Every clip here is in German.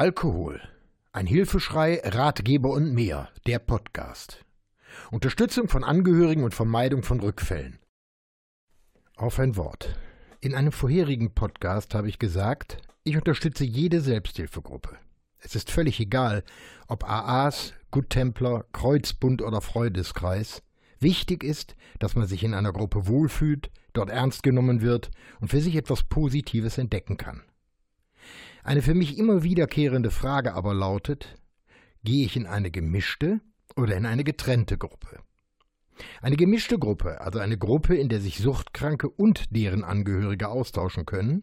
Alkohol. Ein Hilfeschrei, Ratgeber und mehr. Der Podcast. Unterstützung von Angehörigen und Vermeidung von Rückfällen. Auf ein Wort. In einem vorherigen Podcast habe ich gesagt, ich unterstütze jede Selbsthilfegruppe. Es ist völlig egal, ob AAs, Guttempler, Kreuzbund oder Freudeskreis. Wichtig ist, dass man sich in einer Gruppe wohlfühlt, dort ernst genommen wird und für sich etwas Positives entdecken kann. Eine für mich immer wiederkehrende Frage aber lautet, gehe ich in eine gemischte oder in eine getrennte Gruppe? Eine gemischte Gruppe, also eine Gruppe, in der sich Suchtkranke und deren Angehörige austauschen können,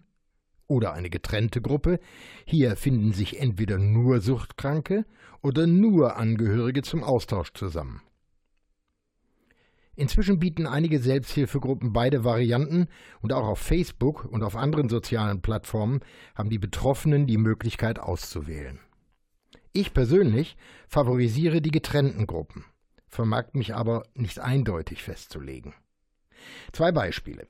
oder eine getrennte Gruppe, hier finden sich entweder nur Suchtkranke oder nur Angehörige zum Austausch zusammen. Inzwischen bieten einige Selbsthilfegruppen beide Varianten und auch auf Facebook und auf anderen sozialen Plattformen haben die Betroffenen die Möglichkeit auszuwählen. Ich persönlich favorisiere die getrennten Gruppen, vermag mich aber nicht eindeutig festzulegen. Zwei Beispiele.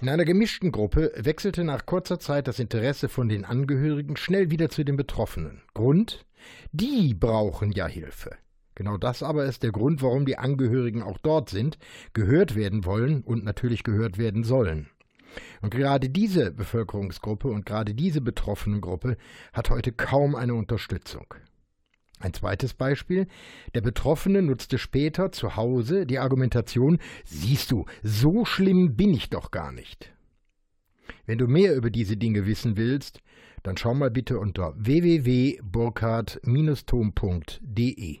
In einer gemischten Gruppe wechselte nach kurzer Zeit das Interesse von den Angehörigen schnell wieder zu den Betroffenen. Grund? Die brauchen ja Hilfe. Genau das aber ist der Grund, warum die Angehörigen auch dort sind, gehört werden wollen und natürlich gehört werden sollen. Und gerade diese Bevölkerungsgruppe und gerade diese betroffene Gruppe hat heute kaum eine Unterstützung. Ein zweites Beispiel. Der Betroffene nutzte später zu Hause die Argumentation, siehst du, so schlimm bin ich doch gar nicht. Wenn du mehr über diese Dinge wissen willst, dann schau mal bitte unter www.burkhard-tom.de.